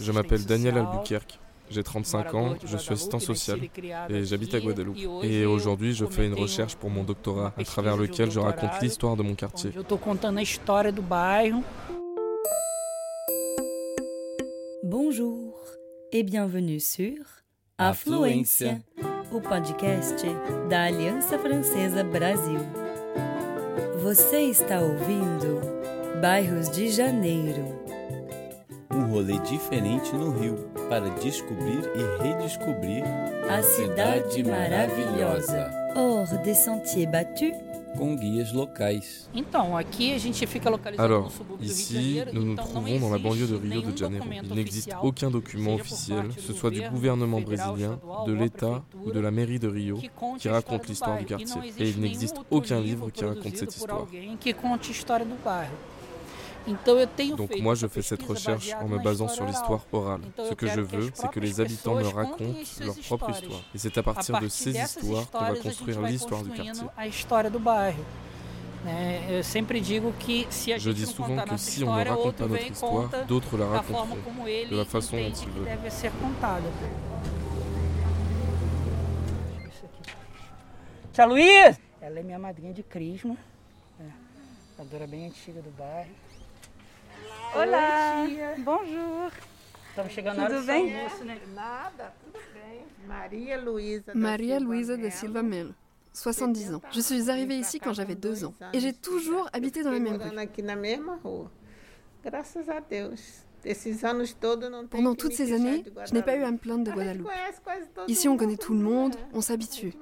Je m'appelle Daniel Albuquerque. J'ai 35 ans, je suis assistant social et j'habite à Guadeloupe. Et aujourd'hui, je fais une recherche pour mon doctorat à travers lequel je raconte l'histoire de mon quartier. Bonjour et bienvenue sur Afluência, o podcast da Aliança Francesa Brasil. Você está ouvindo Bairros de Janeiro. Um rolê diferente no Rio para descobrir e redescobrir A cidade maravilhosa. Hors des sentiers battus, com guias locais. Então, aqui a gente fica localizado no Alors, subúrbio do Rio de ici, Janeiro, nous nous então não trouvons dans la banlieue de Rio de Janeiro. Il n'existe aucun document officiel, ce soit du governo gouvernement brésilien, de l'État ou de la mairie de Rio, qui a história raconte do l'histoire du bairro. E quartier. não Et il n'existe aucun livre qui raconte cette histoire. Donc moi, je fais cette recherche en me basant sur oral. l'histoire orale. Ce que je veux, c'est que les habitants me racontent leur propre histoire. Et c'est à partir de ces histoires qu'on va construire l'histoire du quartier. Je dis souvent que si on ne raconte pas notre e histoire, d'autres la raconteront. de la façon dont entende il que veut. deve ser contada. Tia Luiz! Ela é minha madrinha de crisma. É, Adora bem antiga do bairro. Olá, Oi, bonjour. Estamos chegando Tudo do bem? almoço, né? Nada, tudo bem. Maria Luísa. Maria da. Silva Melo, 70 ans. Je suis arrivée ici quand j'avais deux ans et j'ai toujours habité dans la même rue. Pendant toutes ces années, de je n'ai pas eu à Guadalupe. me plaindre de Guadeloupe. todo Ici, on connaît tout le monde, on s'habitue.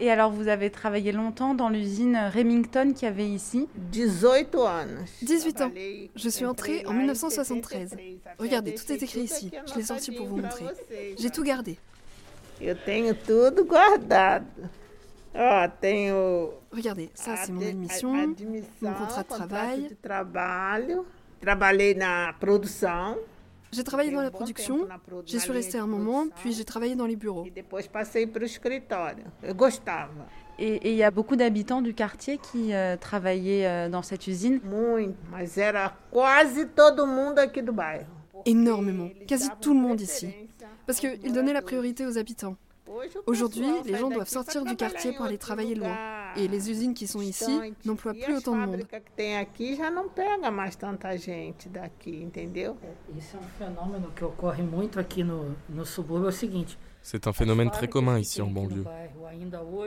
Et alors, vous avez travaillé longtemps dans l'usine Remington qu'il y avait ici? 18 anos. 18 ans. Je suis entrée en lá em 1973. 73. Até Regardez, tout est écrit ici. Je l'ai sorti pour vous montrer. J'ai tout gardé. Regardez, ça c'est mon admission. mon contrat de travail. De trabalho. Trabalhei na produção. J'ai travaillé dans la production, j'y suis linha restée de un moment, puis j'ai travaillé dans les bureaux. E depois passei para o escritório. Eu gostava. Et et il y a beaucoup d'habitants du quartier qui euh, travaillaient euh, dans cette usine? Énormément, quasi tout le monde ici. Parce qu'ils donnaient la priorité aux habitants. Aujourd'hui, les gens doivent sortir du quartier pour aller travailler loin. Et les usines qui sont ici n'emploient E plus autant de monde. um C'est un phénomène très commun ici en banlieue.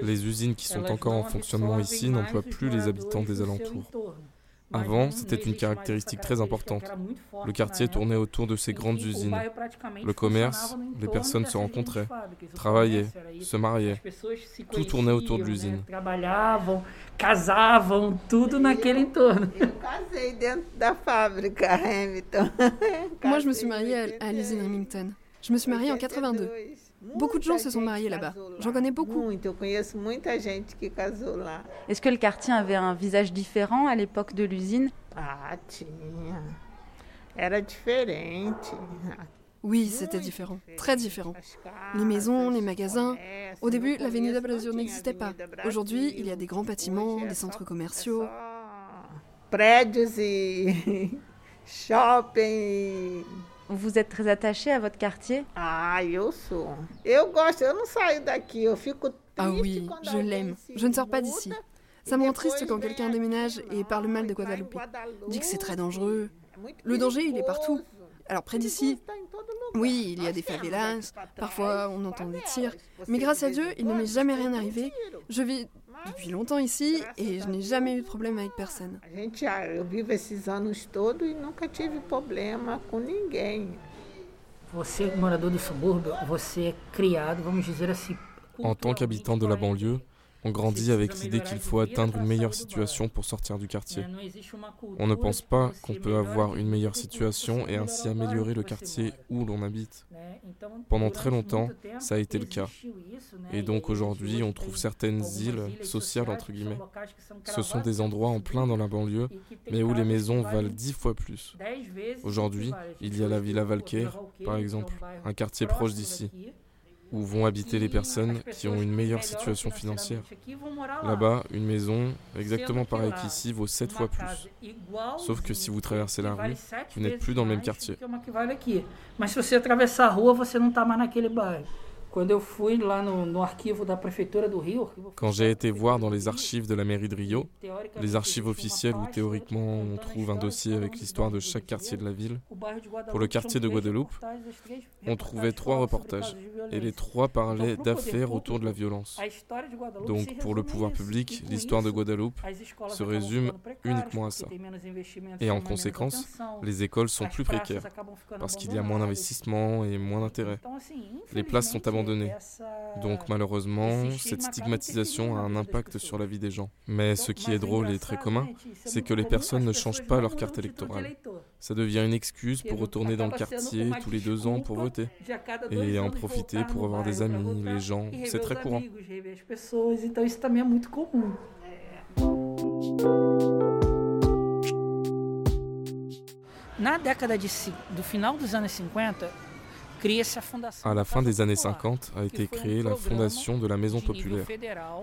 Les usines qui sont encore en fonctionnement ici n'emploient plus les habitants des alentours. Avant, c'était une caractéristique très importante. Le quartier tournait autour de ces grandes usines. Le commerce, les personnes se rencontraient, travaillaient, se mariaient. Tout tournait autour de l'usine. Casavam, tudo naquele entorno. Hamilton. Moi, je me suis mariée à, à l'usine Remington. Je me suis mariée en 82. Beaucoup de gens se sont mariés là-bas. J'en connais beaucoup. Est-ce que le quartier avait un visage différent à l'époque de l'usine? Ah. Oui, c'était différent, très différent. Les maisons, les magasins. Au début, l'Avenida Brasil n'existait pas. Aujourd'hui, il y a des grands bâtiments, des centres commerciaux. Prédios e shopping. Vous êtes très attaché à votre quartier Ah, eu sou. Eu gosto, eu não saio daqui, eu fico triste Ah oui, je l'aime. Je ne sors pas d'ici. e Ça me rend triste quand quelqu'un déménage et parle mal de Guadeloupe. Dit que c'est très dangereux. Le danger, il est partout. Alors près d'ici, oui, il y a des favelas, parfois on entend des tirs, mais grâce à Dieu, il ne m'est jamais rien um arrivé. tiro. Je vis depuis longtemps ici et je n'ai jamais eu de problème avec personne. Ah, e. En tant qu'habitant de la banlieue, on grandit avec l'idée qu'il faut atteindre une meilleure situation pour sortir du quartier. On ne pense pas qu'on peut avoir une meilleure situation et ainsi améliorer le quartier où l'on habite. Pendant très longtemps, ça a été le cas. Et donc aujourd'hui, on trouve certaines îles sociales, entre guillemets. Ce sont des endroits en plein dans la banlieue, mais où les maisons valent dix fois plus. Aujourd'hui, il y a la Villa Valquer, par exemple, un quartier proche d'ici. Où vont habiter les personnes qui ont une meilleure situation financière. Là-bas, une maison, exactement pareille qu'ici, vaut 7 fois plus. Sauf que si vous traversez la rue, vous n'êtes plus dans le même quartier. Mais si você atravessar a rua, você não está mais naquele bairro. Quand j'ai été voir dans les archives de la mairie de Rio, les archives officielles où théoriquement on trouve un dossier avec l'histoire de chaque quartier de la ville, pour le quartier de Guadeloupe, on trouvait trois reportages et les trois parlaient d'affaires autour de la violence. Donc pour le pouvoir public, l'histoire de Guadeloupe se résume uniquement à ça. Et en conséquence, les écoles sont plus précaires parce qu'il y a moins d'investissement et moins d'intérêt. Les places sont abandonnées donc malheureusement, cette stigmatisation a un impact sur la vie des gens? Mais ce qui est drôle et très commun, c'est que les personnes ne changent pas leur carte électorale. Ça devient une excuse pour retourner dans le quartier tous les deux ans pour voter et en profiter pour avoir des amis, les gens. C'est très courant. Na década de, do final dos anos 50, à la fin des années 50 a été créée la Fondation de la Maison Populaire,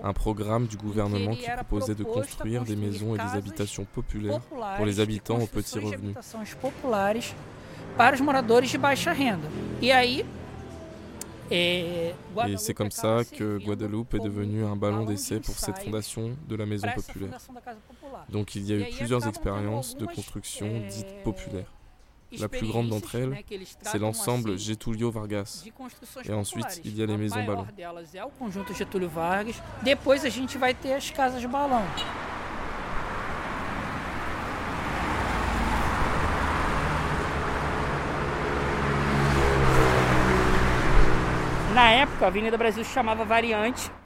un programme du gouvernement qui proposait de construire des maisons et des habitations populaires pour les habitants aux petits revenus. Et c'est comme ça que Guadeloupe est devenu un ballon d'essai pour cette fondation de la maison populaire. Donc il y a eu plusieurs expériences de construction dites populaires. La plus grande d'entre elles, c'est l'ensemble Getúlio Vargas. Et ensuite, il y a les maisons ballons. Depois a gente vai ter as casas balão.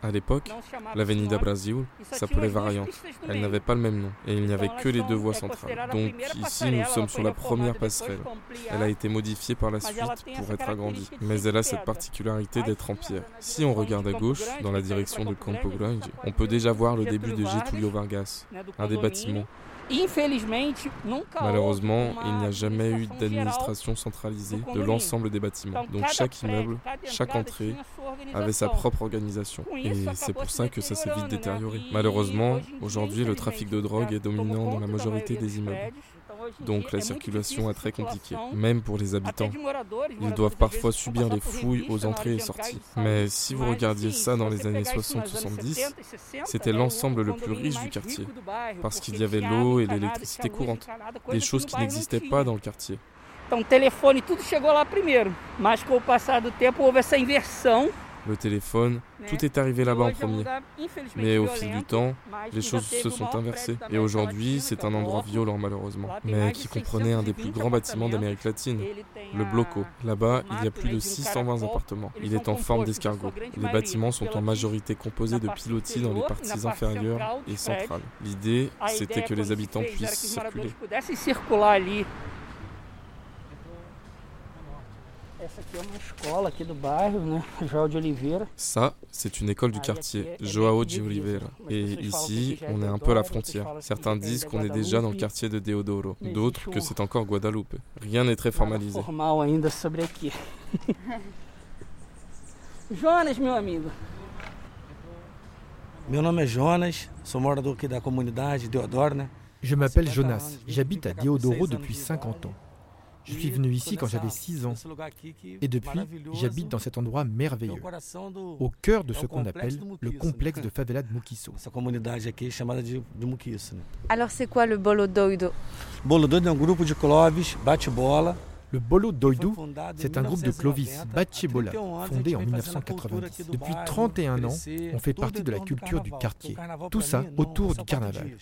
À l'époque, l'Avenida Brasil s'appelait Variante. Elle n'avait pas le même nom et il n'y avait que les deux voies centrales. Donc ici, nous sommes sur la première passerelle. Elle a été modifiée par la suite pour être agrandie, mais elle a cette particularité d'être en pierre. Si on regarde à gauche, dans la direction de Campo Grande, on peut déjà voir le début de Getúlio Vargas, un des bâtiments Malheureusement, il n'y a jamais eu d'administration centralisée de l'ensemble des bâtiments. Donc chaque immeuble, chaque entrée avait sa propre organisation. Et c'est pour ça que ça s'est vite détérioré. Malheureusement, aujourd'hui, le trafic de drogue est dominant dans la majorité des immeubles. Donc la circulation est très compliquée, même pour les habitants. Ils doivent parfois subir les fouilles aux entrées et sorties. Mais si vous regardiez ça dans les années 60-70, c'était l'ensemble le plus riche du quartier, parce qu'il y avait l'eau et l'électricité courante, des choses qui n'existaient pas dans le quartier. Então, telefone, tudo chegou lá primeiro. Mas com o passar do tempo houve essa inversão le téléphone, tout est arrivé là-bas en premier. Mais au fil du temps, les choses se sont inversées. Et aujourd'hui, c'est un endroit violent malheureusement, mais qui comprenait un des plus grands bâtiments d'Amérique latine, le Bloco. Là-bas, il y a plus de 620 appartements. Il est en forme d'escargot. Les bâtiments sont en majorité composés de pilotis dans les parties inférieures et centrales. L'idée, c'était que les habitants puissent circuler. Ça, c'est une école du quartier, Joao de Oliveira. Et ici, on est un peu à la frontière. Certains disent qu'on est déjà dans le quartier de Deodoro, d'autres que c'est encore Guadalupe. Rien n'est très formalisé. Jonas, meu amigo. Meu nome é Jonas, sou morador aqui da comunidade Deodoro, né? Je m'appelle Jonas, j'habite à Deodoro depuis 50 ans. Je suis venu ici quand j'avais 6 ans. Et depuis, j'habite dans cet endroit merveilleux, au cœur de ce qu'on appelle le complexe de favela de Mukiso. Alors c'est quoi le Bolo Doido Bolo Doido é um grupo de clubes, bate-bola, le Bolo Doido, c'est un groupe de Clovis, Bachebola, fondé en 1990. Depuis 31 ans, on fait partie de la culture du quartier. Tout ça autour du carnaval.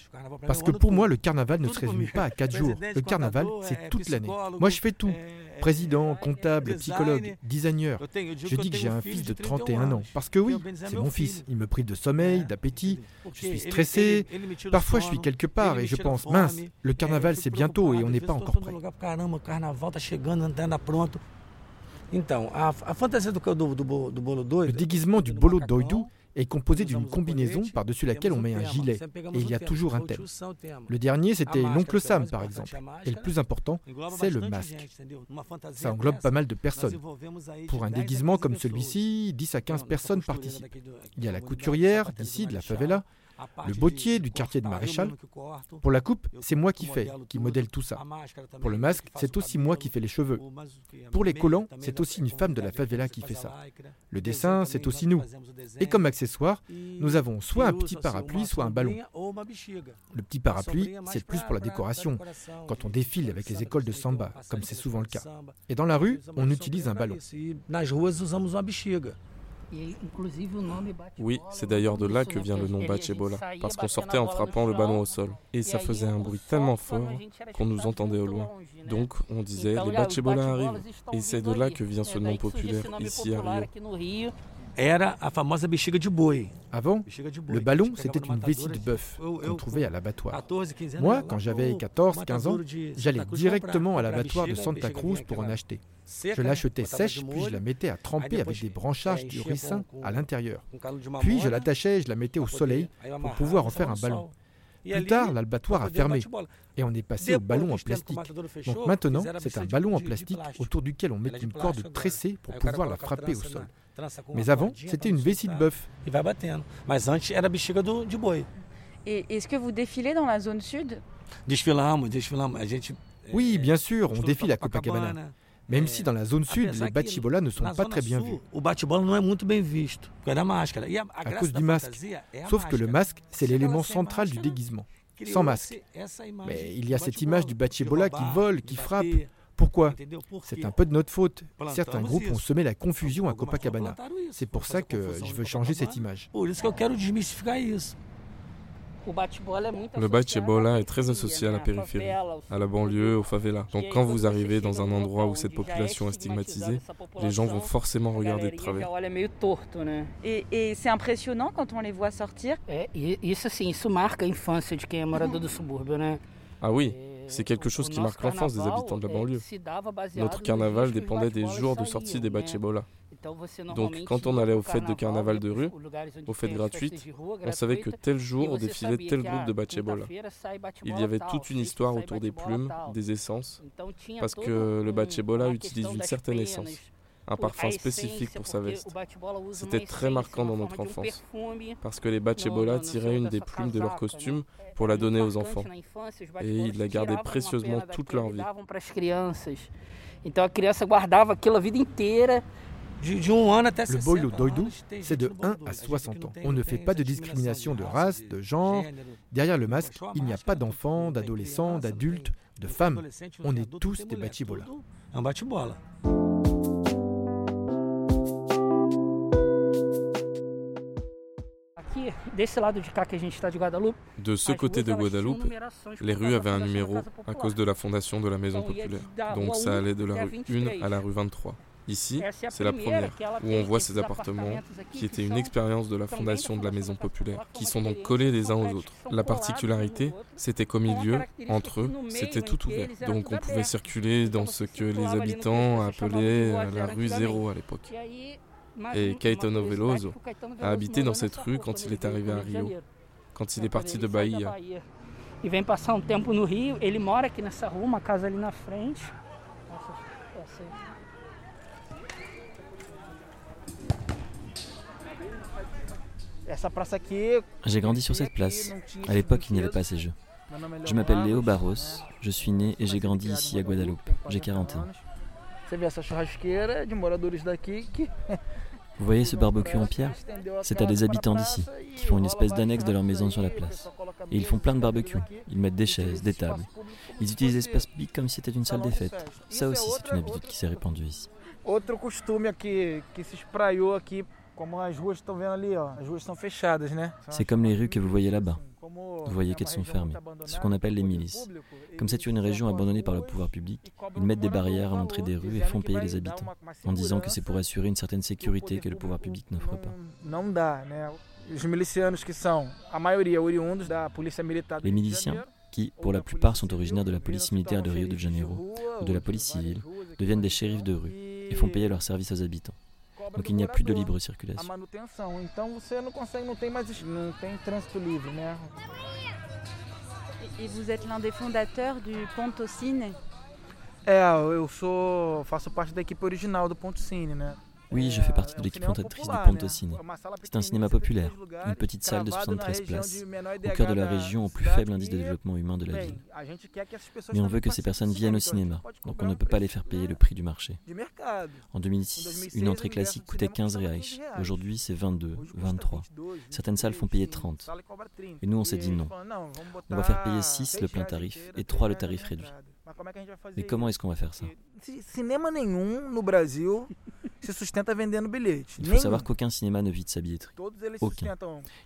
Parce que pour moi, le carnaval ne se résume pas à 4 jours. Le carnaval, c'est toute l'année. Moi, je fais tout. Président, comptable, psychologue, designer. Je dis que j'ai un fils de 31 ans. Parce que oui, c'est mon fils. Il me prive de sommeil, d'appétit. Je suis stressé. Parfois, je suis quelque part et je pense, mince, le carnaval, c'est bientôt et on n'est pas encore prêt. Le déguisement du bolo doido est composé d'une combinaison par-dessus laquelle on met un gilet, et il y a toujours un thème. Le dernier, c'était l'oncle Sam, par exemple. Et le plus important, c'est le masque. Ça englobe pas mal de personnes. Pour un déguisement comme celui-ci, 10 à 15 personnes participent. Il y a la couturière, d'ici, de la favela, le bottier du quartier de Maréchal. Pour la coupe, c'est moi qui fais, qui modèle tout ça. Pour le masque, c'est aussi moi qui fais les cheveux. Pour les collants, c'est aussi une femme de la favela qui fait ça. Le dessin, c'est aussi nous. Et comme accessoire, nous avons soit un petit parapluie, soit un ballon. Le petit parapluie, c'est plus pour la décoration, quand on défile avec les écoles de samba, comme c'est souvent le cas. Et dans la rue, on utilise un ballon. Oui, c'est d'ailleurs de là que vient le nom Bachebola, parce qu'on sortait en frappant le ballon au sol. Et ça faisait un bruit tellement fort qu'on nous entendait au loin. Donc on disait les Bachebola arrivent. Et c'est de là que vient ce nom populaire ici à Rio. Avant, le ballon, c'était une vessie de bœuf qu'on trouvait à l'abattoir. Moi, quand j'avais 14-15 ans, j'allais directement à l'abattoir de Santa Cruz pour en acheter. Je l'achetais sèche, puis je la mettais à tremper avec des branchages du ricin à l'intérieur. Puis je l'attachais et je la mettais au soleil pour pouvoir en faire un ballon. Plus tard, l'abattoir a fermé et on est passé au ballon en plastique. Donc maintenant, c'est un ballon en plastique autour duquel on met une corde tressée pour pouvoir la frapper au sol. Mais avant, c'était une vessie de bœuf. Et est-ce que vous défilez dans la zone sud? Oui, bien sûr, on défile à Copacabana. Même si dans la zone sud, les bachibolas ne sont pas très bien vus. À cause du masque. Sauf que le masque, c'est l'élément central du déguisement. Sans masque. Mais il y a cette image du bachibola qui vole, qui frappe. Pourquoi? C'est un peu de notre faute. Certains groupes ont semé la confusion à Copacabana. C'est pour ça que je veux changer cette image. Le bachebola est très associé à la périphérie, à la banlieue, aux favelas. Donc quand vous arrivez dans un endroit où cette population est stigmatisée, les gens vont forcément regarder de travers. Et, et c'est impressionnant quand on les voit sortir. Ah oui, c'est quelque chose qui marque l'enfance des habitants de la banlieue. Notre carnaval dépendait des jours de sortie des bachebola. Donc quand on allait aux fêtes de carnaval de rue, aux fêtes gratuites, on savait que tel jour défilait tel groupe de bachebola. Il y avait toute une histoire autour des plumes, des essences, parce que le bachebola utilise une certaine essence un parfum spécifique pour sa veste. C'était très marquant dans notre enfance, parce que les Bachebola tiraient une des plumes de leur costume pour la donner aux enfants, et ils la gardaient précieusement toute leur vie. Le boilo doido, c'est de 1 à 60 ans. On ne fait pas de discrimination de race, de genre. Derrière le masque, il n'y a pas d'enfants, d'adolescents, d'adultes, de femmes. On est tous des bachibola. De ce côté de Guadeloupe, les rues avaient un numéro à cause de la fondation de la maison populaire. Donc ça allait de la rue 1 à la rue 23. Ici, c'est la première, où on voit ces appartements, qui étaient une expérience de la fondation de la maison populaire, qui sont donc collés les uns aux autres. La particularité, c'était qu'au milieu, entre eux, c'était tout ouvert. Donc on pouvait circuler dans ce que les habitants appelaient la rue zéro à l'époque. Et Caetano Veloso a habité dans cette rue quand il est arrivé à Rio, quand il est parti de Bahia. E vem passar um tempo no Rio. Ele mora aqui nessa rua, uma casa ali na frente. J'ai grandi sur cette place. À l'époque, il n'y avait pas ces jeux. Je m'appelle Léo Barros, je suis né et j'ai grandi ici à Guadeloupe. J'ai 40 ans. Vous voyez ce barbecue en pierre? C'est à des habitants d'ici, qui font une espèce d'annexe de leur maison sur la place. Et ils font plein de barbecues. Ils mettent des chaises, des tables. Ils utilisent l'espace public comme si c'était une salle des fêtes. Ça aussi, c'est une habitude qui s'est répandue ici. Autre costume qui, qui se C'est comme les rues que vous voyez là-bas. Vous voyez qu'elles sont fermées. C'est ce qu'on appelle les milices. Comme c'est une région abandonnée par le pouvoir public, ils mettent des barrières à l'entrée des rues et font payer les habitants, en disant que c'est pour assurer une certaine sécurité que le pouvoir public n'offre pas. Les miliciens, qui pour la plupart sont originaires de la police militaire de Rio de Janeiro ou de la police civile, deviennent des shérifs de rue et font payer leurs services aux habitants. Donc il n'y a plus de libre circulation. Et vous êtes l'un des fondateurs du Ponto Cine É, eu sou, faço parte da equipe original do Ponto Cine, né? Oui, je fais partie de l'équipe fondatrice du Ponto Cine. C'est un cinéma populaire, une petite salle de 73 places, au cœur de la région au plus faible indice de développement humain de la ville. Mais on veut que ces personnes viennent au cinéma, donc on ne peut pas les faire payer le prix du marché. En 2006, une entrée classique coûtait 15 reais. Aujourd'hui, c'est 22, 23. Certaines salles font payer 30. Et nous, on s'est dit non. On va faire payer 6 le plein tarif et 3 le tarif réduit. Mais comment est-ce qu'on va faire ça? Cinema nenhum no Brasil se sustenta vendendo bilhete. Il faut savoir qu'aucun cinéma ne vit de sa billetterie. Aucun.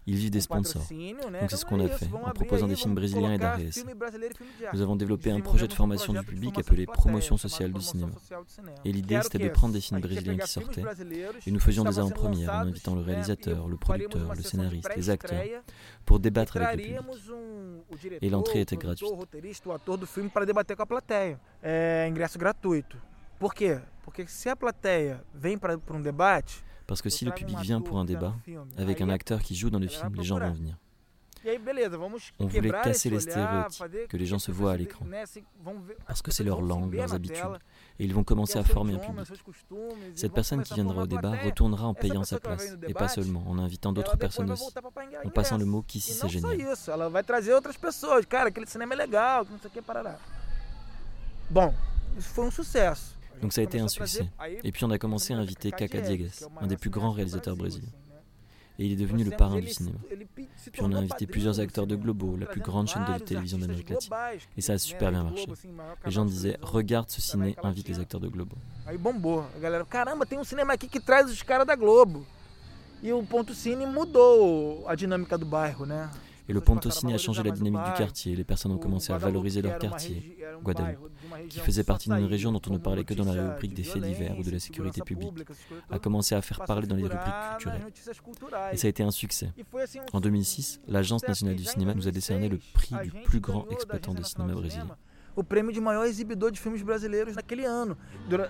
Ils vivent des sponsors. Donc c'est ce qu'on a fait en proposant des films brésiliens et d'arrêt. Nous avons développé un projet de formation du public appelé Promotion sociale du cinéma. Et l'idée c'était de prendre des films brésiliens qui sortaient et nous faisions des avant-premières en invitant le réalisateur, le producteur, le scénariste, les acteurs pour débattre avec le public. Et l'entrée était gratuite. Por quê? Porque se a plateia vem para um debate, parce que si le public vient pour un débat avec un acteur qui joue dans le film, les gens vont venir. On voulait casser les stéréotypes, que les gens se voient à l'écran. Parce que c'est leur langue, leurs habitudes. Et ils vont commencer à former un public. Cette personne qui viendra au débat retournera en payant sa place. Et pas seulement, en invitant d'autres personnes aussi. En passant le mot qu'ici c'est génial. Bon, foi um sucesso. Donc ça a été un succès. Et puis on a commencé à inviter Caca Diegues, un des plus grands réalisateurs brésiliens. Et il est devenu le parrain du cinéma. Puis on a invité plusieurs acteurs de Globo, la plus grande chaîne de télévision d'Amérique latine. Et ça a super bien marché. Les gens disaient Regarde ce ciné, invite les acteurs de Globo. Caramba, tem um cinema aqui que traz os caras da Globo. E o Ponto Cine mudou a dinâmica do bairro, né? Et le Pontosini a changé la dynamique du quartier. Les personnes ont commencé à valoriser leur quartier, Guadeloupe, qui faisait partie d'une région dont on ne parlait que dans la rubrique des faits divers ou de la sécurité publique, a commencé à faire parler dans les rubriques culturelles. Et ça a été un succès. En 2006, l'Agence nationale du cinéma nous a décerné le prix du plus grand exploitant de cinéma brésilien. O prêmio de maior exibidor de filmes brasileiros naquele ano.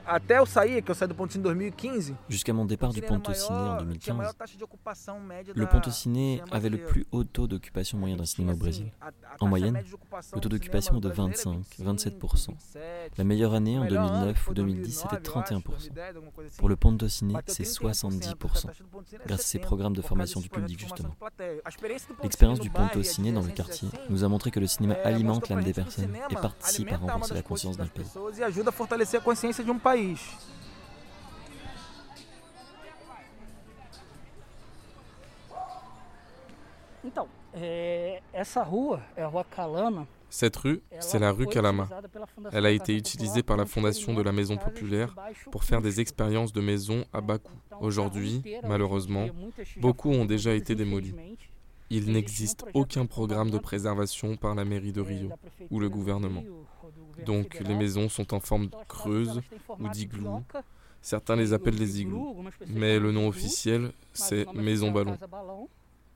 Até eu sair, que eu saí do Ponto Cine em 2015. Jusqu'à mon départ du Ponto Ciné en 2015, le Ponto Ciné avait le plus haut taux d'occupation moyen d'un cinéma au Brésil. En moyenne, le taux d'occupation est de 25-27%. La meilleure année en 2009 ou 2010, c'était 31%. Pour le Ponto Ciné, c'est 70%, grâce à ces programmes de formation du public justement. L'expérience du Ponto Ciné dans le quartier nous a montré que le cinéma alimente l'âme des personnes et participe participe à renforcer la conscience d'un pays. E ajuda a fortalecer a consciência de um país. Então, é, essa rua é a Rua Calama. Cette rue, c'est la rue Calama. Elle a été utilisée par la Fondation de la Maison Populaire pour faire des expériences de maisons à bas coût. Aujourd'hui, malheureusement, beaucoup ont déjà été démolis. Il n'existe aucun programme de préservation par la mairie de Rio ou le gouvernement. Donc les maisons sont en forme creuse ou d'igloo. Certains les appellent des igloos, mais le nom officiel, c'est maison ballon.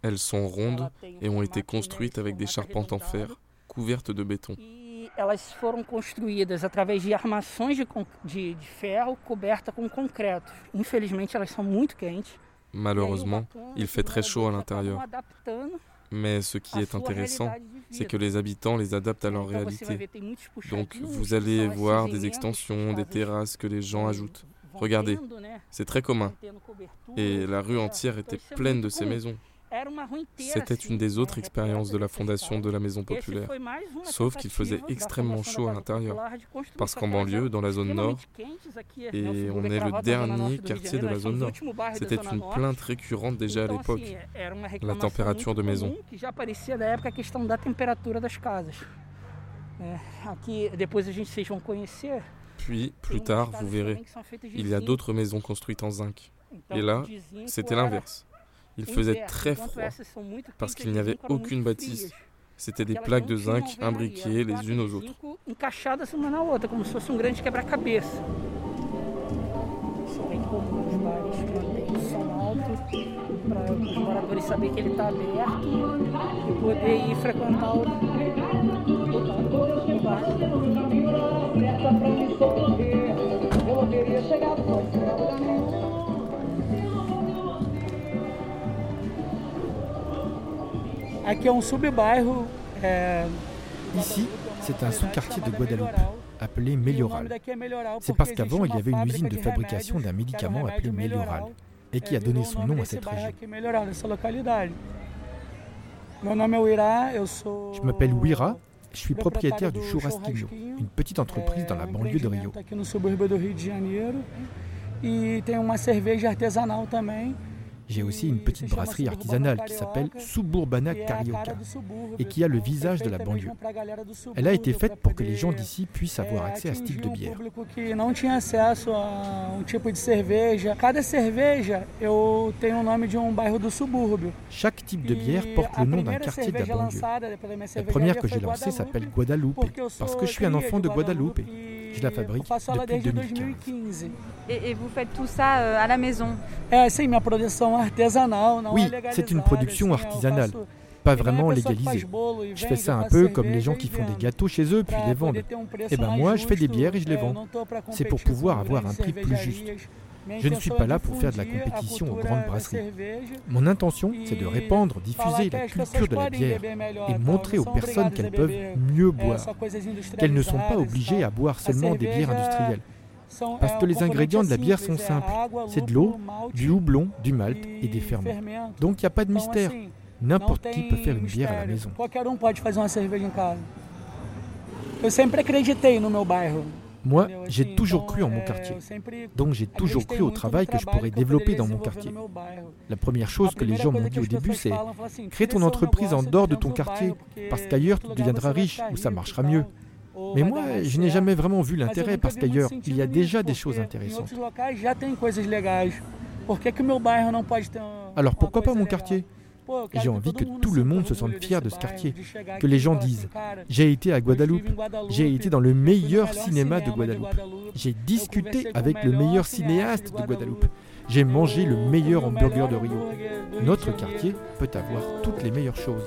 Elles sont rondes et ont été construites avec des charpentes en fer couvertes de béton. Elas foram construídas através de armações de, de, coberta concreto. Infelizmente, elas são muito quentes. Malheureusement, il fait très chaud à l'intérieur. Mais ce qui est intéressant, c'est que les habitants les adaptent à leur réalité. Donc vous allez voir des extensions, des terrasses que les gens ajoutent. Regardez, c'est très commun. Et la rue entière était pleine de ces maisons. C'était une des autres expériences de la fondation de la Maison Populaire. Sauf qu'il faisait extrêmement chaud à l'intérieur. Parce qu'en banlieue, dans la zone nord, et on est le dernier quartier de la zone nord, c'était une plainte récurrente déjà à l'époque, la température de maison. Puis, plus tard, vous verrez, il y a d'autres maisons construites en zinc. Et là, c'était l'inverse. Il faisait très froid parce qu'il n'y avait aucune bâtisse. C'était des plaques de zinc imbriquées les unes aux autres. Ici, c'est un sous-quartier de Guadeloupe appelé Melioral. C'est parce qu'avant, il y avait une usine de fabrication d'un médicament appelé Melioral et qui a donné son nom à cette région. Je m'appelle Wira, je suis propriétaire du Churrasquinho, une petite entreprise dans la banlieue de Rio. J'ai aussi une petite brasserie artisanale qui s'appelle Suburbana Carioca et qui a le visage de la banlieue. Elle a été faite pour que les gens d'ici puissent avoir accès à ce type de bière. Chaque type de bière porte le nom d'un quartier de la banlieue. La première que j'ai lancée s'appelle Guadalupe parce que je suis un enfant de Guadalupe. Je la fabrique depuis 2015. Et, vous faites tout ça euh, à la maison? Oui, c'est une production artisanale, pas vraiment légalisée. Je fais ça un peu comme les gens qui font des gâteaux chez eux puis les vendent. Et eh ben moi, je fais des bières et je les vends. C'est pour pouvoir avoir un prix plus juste. Je ne suis pas là pour faire de la compétition aux grandes brasseries. Mon intention, c'est de répandre, diffuser la culture de la bière et montrer aux personnes qu'elles peuvent mieux boire, qu'elles ne sont pas obligées à boire seulement des bières industrielles. Parce que les ingrédients de la bière sont simples. C'est de l'eau, du houblon, du malt et des ferments. Donc il n'y a pas de mystère. N'importe qui peut faire une bière à la maison. Moi, j'ai toujours cru en mon quartier. Donc j'ai toujours cru au travail que je pourrais développer dans mon quartier. La première chose que les gens m'ont dit au début, c'est crée ton entreprise en dehors de ton quartier, parce qu'ailleurs tu deviendras riche ou ça marchera mieux. Mais moi, je n'ai jamais vraiment vu l'intérêt parce qu'ailleurs, il y a déjà des choses intéressantes. Alors pourquoi pas mon quartier? J'ai envie que tout le monde se sente fier de ce quartier, que les gens disent J'ai été à Guadeloupe, j'ai été dans le meilleur cinéma de Guadeloupe, j'ai discuté avec le meilleur cinéaste de Guadeloupe, j'ai mangé le meilleur hamburger de Rio. Notre quartier peut avoir toutes les meilleures choses.